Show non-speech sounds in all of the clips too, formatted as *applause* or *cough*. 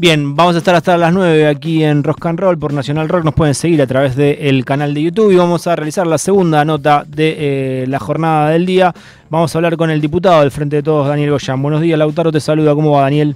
Bien, vamos a estar hasta las 9 aquí en Rock and Roll por Nacional Rock. Nos pueden seguir a través del canal de YouTube y vamos a realizar la segunda nota de eh, la jornada del día. Vamos a hablar con el diputado del Frente de Todos, Daniel Goyán. Buenos días, Lautaro, te saluda. ¿Cómo va, Daniel?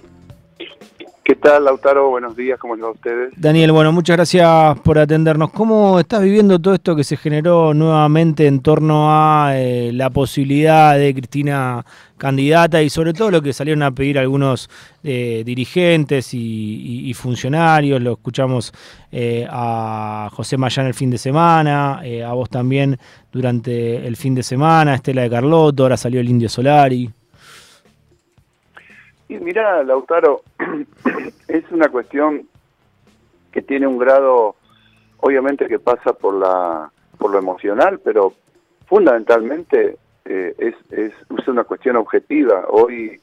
¿Qué tal, Lautaro? Buenos días, ¿cómo les va a ustedes? Daniel, bueno, muchas gracias por atendernos. ¿Cómo estás viviendo todo esto que se generó nuevamente en torno a eh, la posibilidad de Cristina candidata y sobre todo lo que salieron a pedir algunos eh, dirigentes y, funcionarios? Lo escuchamos eh, a José Mayán el fin de semana, a vos también durante el fin de semana, Estela de Carlotto, ahora salió el Indio Solari. Y mira, Lautaro, *clears throat* es una cuestión que tiene un grado, obviamente que pasa por la por lo emocional, pero fundamentalmente eh, es, es, una cuestión objetiva. Hoy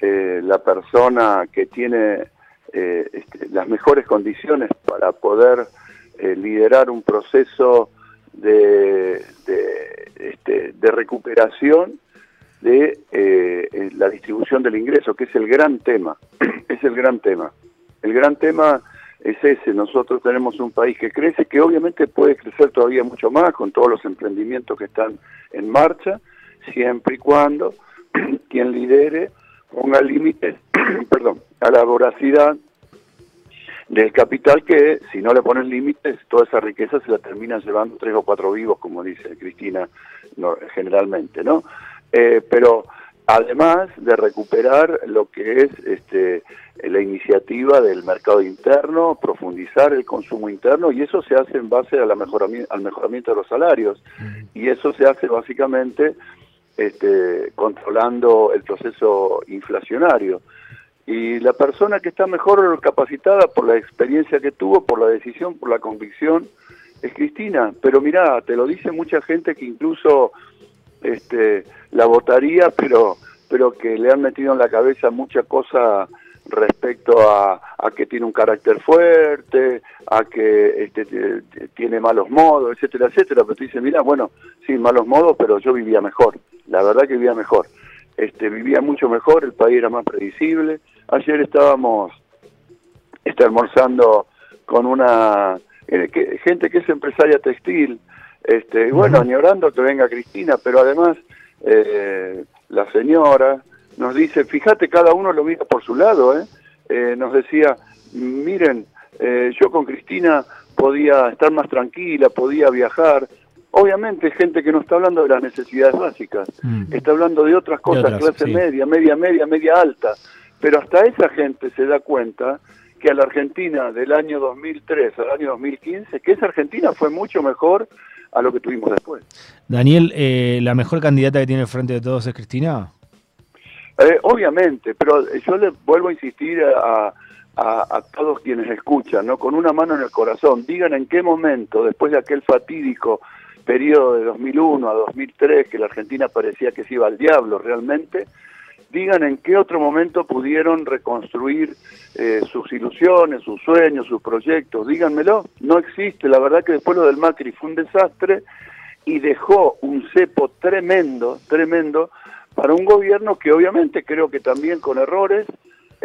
eh, la persona que tiene eh, este, las mejores condiciones para poder liderar un proceso de, de, este, de recuperación de la distribución del ingreso, que es el gran tema, *clears throat* es el gran tema. El gran tema es ese, nosotros tenemos un país que crece, que obviamente puede crecer todavía mucho más con todos los emprendimientos que están en marcha, siempre y cuando *clears throat* quien lidere ponga límites, *clears throat* perdón, a la voracidad del capital que si no le ponen límites, toda esa riqueza se la terminan llevando tres o cuatro vivos, como dice Cristina generalmente, ¿no? Eh, pero además de recuperar lo que es este, la iniciativa del mercado interno, profundizar el consumo interno y eso se hace en base a la mejoramiento, al mejoramiento de los salarios y eso se hace básicamente este, controlando el proceso inflacionario. Y la persona que está mejor capacitada por la experiencia que tuvo, por la decisión, por la convicción, es Cristina. Pero mira, te lo dice mucha gente que incluso este, la votaría, pero, pero que le han metido en la cabeza mucha cosa respecto a, que tiene un carácter fuerte, a que este, tiene malos modos, etcétera, etcétera. Pero tú dices, mira, bueno, sí, malos modos, pero yo vivía mejor. La verdad que vivía mejor. Este, vivía mucho mejor, el país era más predecible. Ayer estábamos está almorzando con una eh, gente que es empresaria textil, este, bueno, añorando que venga Cristina, pero además eh, la señora nos dice, fíjate, cada uno lo mira por su lado, ¿eh? eh nos decía, miren, eh, yo con Cristina podía estar más tranquila, podía viajar. Obviamente gente que no está hablando de las necesidades básicas, mm. está hablando de otras cosas, clase media, media, media, media alta. Pero hasta esa gente se da cuenta que a la Argentina del año 2003 al año 2015, que esa Argentina fue mucho mejor a lo que tuvimos después. Daniel, eh, ¿la mejor candidata que tiene el frente de todos es Cristina? Eh, obviamente, pero yo le vuelvo a insistir a, a, todos quienes escuchan, ¿no? con una mano en el corazón, digan en qué momento, después de aquel fatídico periodo de 2001 a 2003, que la Argentina parecía que se iba al diablo realmente, digan en qué otro momento pudieron reconstruir eh, sus ilusiones, sus sueños, sus proyectos. Díganmelo, no existe. La verdad que después lo del Macri fue un desastre y dejó un cepo tremendo, tremendo, para un gobierno que obviamente creo que también con errores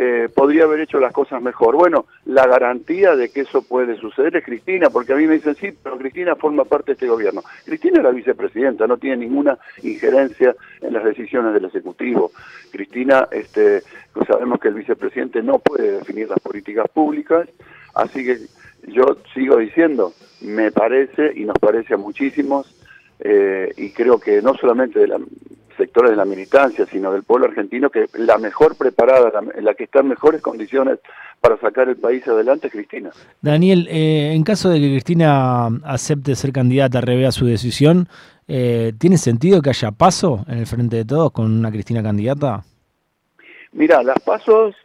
eh, podría haber hecho las cosas mejor. Bueno, la garantía de que eso puede suceder es Cristina, porque a mí me dicen, sí, pero Cristina forma parte de este gobierno. Cristina es la vicepresidenta, no tiene ninguna injerencia en las decisiones del Ejecutivo. Cristina, este, pues sabemos que el vicepresidente no puede definir las políticas públicas, así que yo sigo diciendo, me parece y nos parece a muchísimos, eh, y creo que no solamente de la sectores de la militancia, sino del pueblo argentino, que la mejor preparada, la, que está en mejores condiciones para sacar el país adelante es Cristina. Daniel, eh, en caso de que Cristina acepte ser candidata, revea su decisión, eh, ¿tiene sentido que haya paso en el frente de todos con una Cristina candidata? Mira, las pasos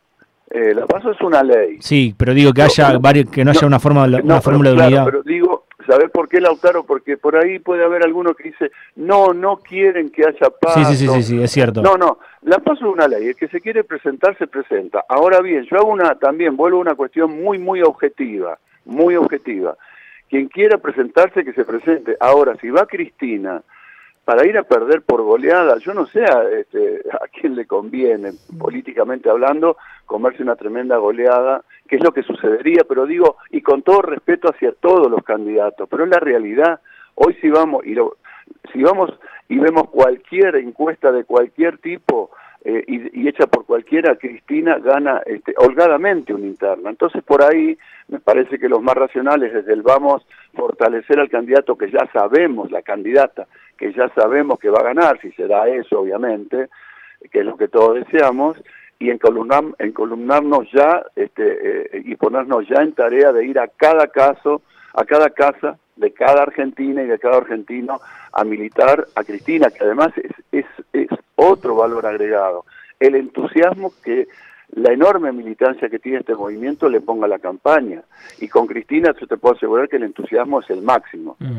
eh, la paso es una ley. Sí, pero digo que haya varios, que no, haya una forma una fórmula de unidad. Pero digo, ¿Sabes por qué, Lautaro? Porque por ahí puede haber alguno que dice, no, no quieren que haya paz. Sí, sí, sí, sí, es cierto. No, no, la paz es una ley, el que se quiere presentar se presenta. Ahora bien, yo hago una, también vuelvo a una cuestión muy, muy objetiva, muy objetiva. Quien quiera presentarse, que se presente. Ahora, si va Cristina para ir a perder por goleada, yo no sé a, este, a quién le conviene, políticamente hablando, comerse una tremenda goleada es lo que sucedería, pero digo, y con todo respeto hacia todos los candidatos, pero es la realidad. Hoy si vamos y lo, si vamos y vemos cualquier encuesta de cualquier tipo eh, y, hecha por cualquiera, Cristina gana este, holgadamente un interno. Entonces por ahí me parece que los más racionales desde el vamos fortalecer al candidato que ya sabemos, la candidata que ya sabemos que va a ganar, si se da eso obviamente, que es lo que todos deseamos, y encolumnar, encolumnarnos ya este, eh, y ponernos ya en tarea de ir a cada caso, a cada casa de cada argentina y de cada argentino a militar a Cristina, que además es, es, es otro valor agregado. El entusiasmo que la enorme militancia que tiene este movimiento le ponga la campaña. Y con Cristina yo te puedo asegurar que el entusiasmo es el máximo. Mm.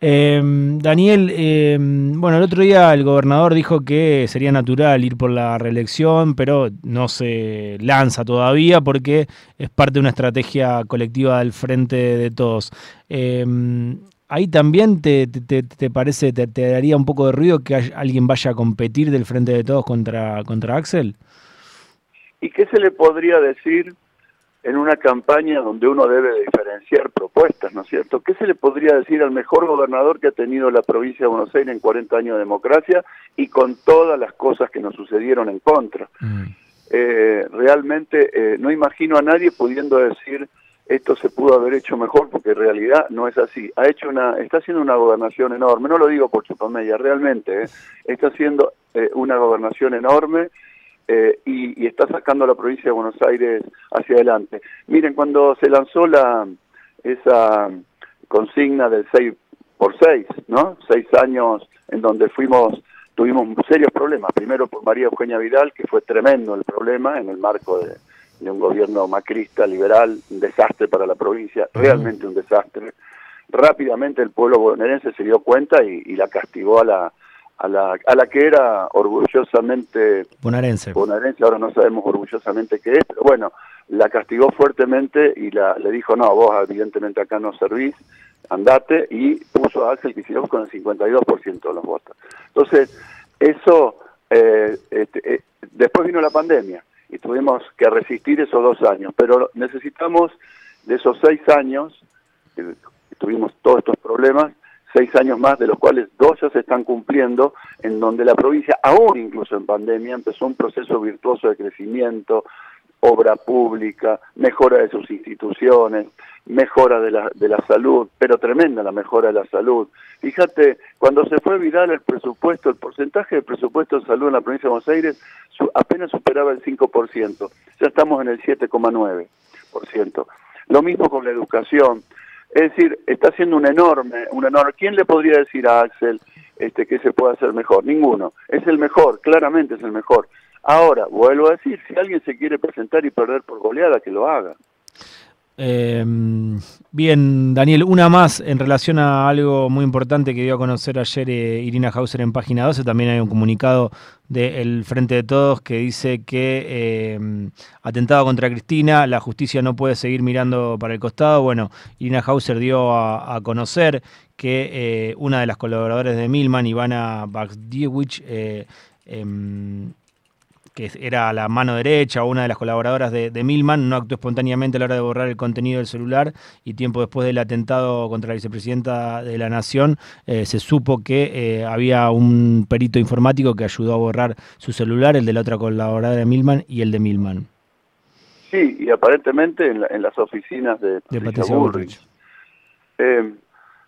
Em, Daniel, em, bueno, el otro día el gobernador dijo que sería natural ir por la reelección, pero no se lanza todavía porque es parte de una estrategia colectiva del frente de todos. Em, ahí también te, te, parece, te, daría un poco de ruido que alguien vaya a competir del frente de todos contra, contra Axel? ¿Y qué se le podría decir en una campaña donde uno debe diferenciar propuestas, ¿no es cierto? ¿Qué se le podría decir al mejor gobernador que ha tenido la provincia de Buenos Aires en 40 años de democracia y con todas las cosas que nos sucedieron en contra? Mm. Eh, realmente eh, no imagino a nadie pudiendo decir esto se pudo haber hecho mejor porque en realidad no es así. Ha hecho una, está haciendo una gobernación enorme, no lo digo por Chupamella, realmente, ¿eh? está haciendo una gobernación enorme eh, y, está sacando a la provincia de Buenos Aires hacia adelante. Miren, cuando se lanzó la esa consigna del 6 por 6, ¿no? Seis años en donde fuimos, tuvimos serios problemas. Primero por María Eugenia Vidal, que fue tremendo el problema en el marco de, un gobierno macrista, liberal, un desastre para la provincia, realmente un desastre. Rápidamente el pueblo bonaerense se dio cuenta y la castigó a la, a la, a la que era orgullosamente bonaerense. bonaerense, ahora no sabemos orgullosamente qué es, pero bueno, la castigó fuertemente y la, le dijo, no, vos evidentemente acá no servís, andate, y puso a Axel Kicillof con el 52% de los votos. Entonces, eso, eh, este, eh, después vino la pandemia y tuvimos que resistir esos dos años, pero necesitamos de esos seis años, que tuvimos todos estos problemas, seis años más, de los cuales dos ya se están cumpliendo, en donde la provincia, aún incluso en pandemia, empezó un proceso virtuoso de crecimiento, obra pública, mejora de sus instituciones, mejora de la, de la salud, pero tremenda la mejora de la salud. Fíjate, cuando se fue viral el presupuesto, el porcentaje de presupuesto de salud en la provincia de Buenos Aires apenas superaba el 5%, ya estamos en el 7,9%. Lo mismo con la educación, es decir, está haciendo un enorme, un enorme. ¿Quién le podría decir a Axel este, que se puede hacer mejor? Ninguno. Es el mejor, claramente es el mejor. Ahora, vuelvo a decir, si alguien se quiere presentar y perder por goleada, que lo haga. Eh, bien, Daniel, una más en relación a algo muy importante que dio a conocer ayer eh, Irina Hauser en página 12. También hay un comunicado del Frente de Todos que dice que em, atentado contra Cristina, la justicia no puede seguir mirando para el costado. Bueno, Irina Hauser dio a, conocer que eh, una de las colaboradoras de Milman, Ivana Bagdiewicz, eh, em, que era la mano derecha o una de las colaboradoras de, Milman, no actuó espontáneamente a la hora de borrar el contenido del celular y tiempo después del atentado contra la vicepresidenta de la Nación eh, se supo que eh, había un perito informático que ayudó a borrar su celular, el de la otra colaboradora de Milman y el de Milman. Sí, y aparentemente en, las oficinas de, Patricia Bullrich. Eh,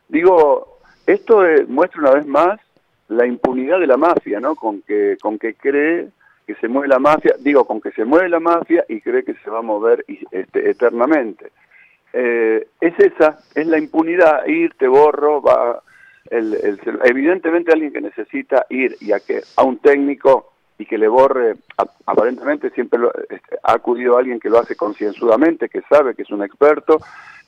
digo, esto muestra una vez más la impunidad de la mafia, ¿no? Con que, con que cree que se mueve la mafia, digo, con que se mueve la mafia y cree que se va a mover este, eternamente. Eh, es esa, es la impunidad, ir, te borro, va, el, evidentemente alguien que necesita ir y a que a un técnico y que le borre, aparentemente siempre este, ha acudido alguien que lo hace concienzudamente, que sabe que es un experto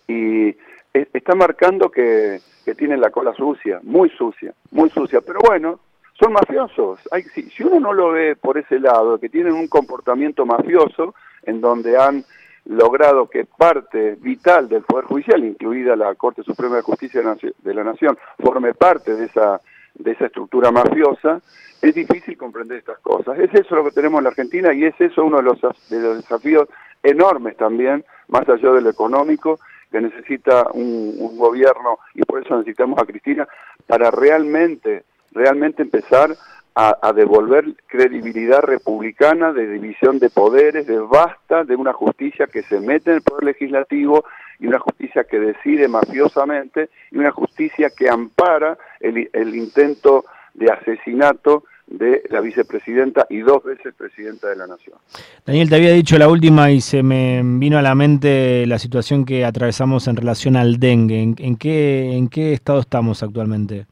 y está marcando que, que tiene la cola sucia, muy sucia, muy sucia, pero bueno, son mafiosos. Hay, si, uno no lo ve por ese lado, que tienen un comportamiento mafioso, en donde han logrado que parte vital del Poder Judicial, incluida la Corte Suprema de Justicia de la Nación, forme parte de esa, de esa estructura mafiosa, es difícil comprender estas cosas. Es eso lo que tenemos en la Argentina y es eso uno de los, de los desafíos enormes también más allá de lo económico, que necesita un, gobierno y por eso necesitamos a Cristina para realmente, realmente empezar a, devolver credibilidad republicana de división de poderes, de basta de una justicia que se mete en el poder legislativo y una justicia que decide mafiosamente y una justicia que ampara el, intento de asesinato de la vicepresidenta y dos veces presidenta de la Nación. Daniel, te había dicho la última y se me vino a la mente la situación que atravesamos en relación al dengue. ¿En, qué, en qué estado estamos actualmente?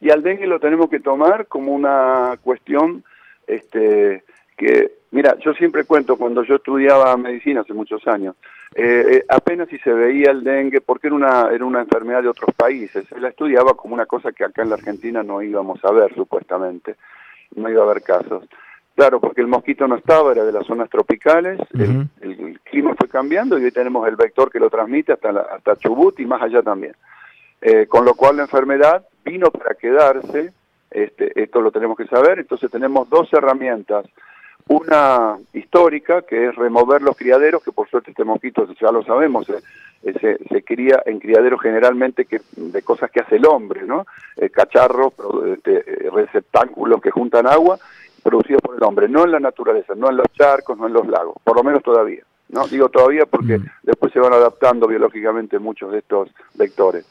Y al dengue lo tenemos que tomar como una cuestión este, que, mira, yo siempre cuento cuando yo estudiaba medicina hace muchos años, eh, eh, apenas si se veía el dengue, porque era una, era una enfermedad de otros países, se la estudiaba como una cosa que acá en la Argentina no íbamos a ver, supuestamente, no iba a haber casos. Claro, porque el mosquito no estaba, era de las zonas tropicales, el, clima fue cambiando y hoy tenemos el vector que lo transmite hasta, hasta Chubut y más allá también. Eh, con lo cual la enfermedad vino para quedarse, este, esto lo tenemos que saber, entonces tenemos dos herramientas una histórica, que es remover los criaderos, que por suerte este mosquito, ya lo sabemos, eh, eh, se, cría en criaderos generalmente que, de cosas que hace el hombre, ¿no? Eh, cacharros, este, receptáculos que juntan agua, producidos por el hombre, no en la naturaleza, no en los charcos, no en los lagos, por lo menos todavía. ¿no? Digo todavía porque mm. después se van adaptando biológicamente muchos de estos vectores.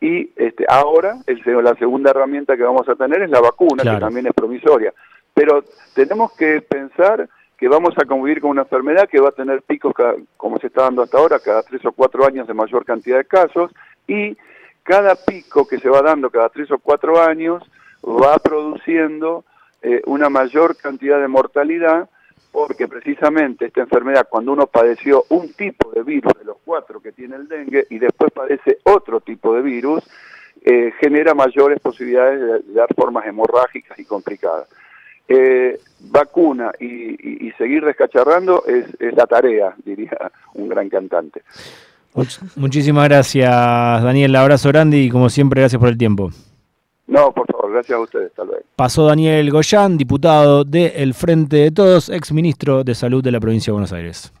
Y este, ahora el, la segunda herramienta que vamos a tener es la vacuna, que también es promisoria. Pero tenemos que pensar que vamos a convivir con una enfermedad que va a tener picos, como se está dando hasta ahora, cada tres o cuatro años de mayor cantidad de casos, y cada pico que se va dando cada tres o cuatro años va produciendo eh, una mayor cantidad de mortalidad, porque precisamente esta enfermedad, cuando uno padeció un tipo de virus de los cuatro que tiene el dengue y después padece otro tipo de virus, eh, genera mayores posibilidades de dar formas hemorrágicas y complicadas eh, vacuna y, seguir descacharrando es, la tarea, *laughs* diría un gran cantante. muchísimas gracias, Daniel. Abrazo grande y como siempre, gracias por el tiempo. No, por favor, gracias a ustedes. Tal vez. Pasó Daniel Goyán, diputado del Frente de Todos, ex ministro de Salud de la provincia de Buenos Aires.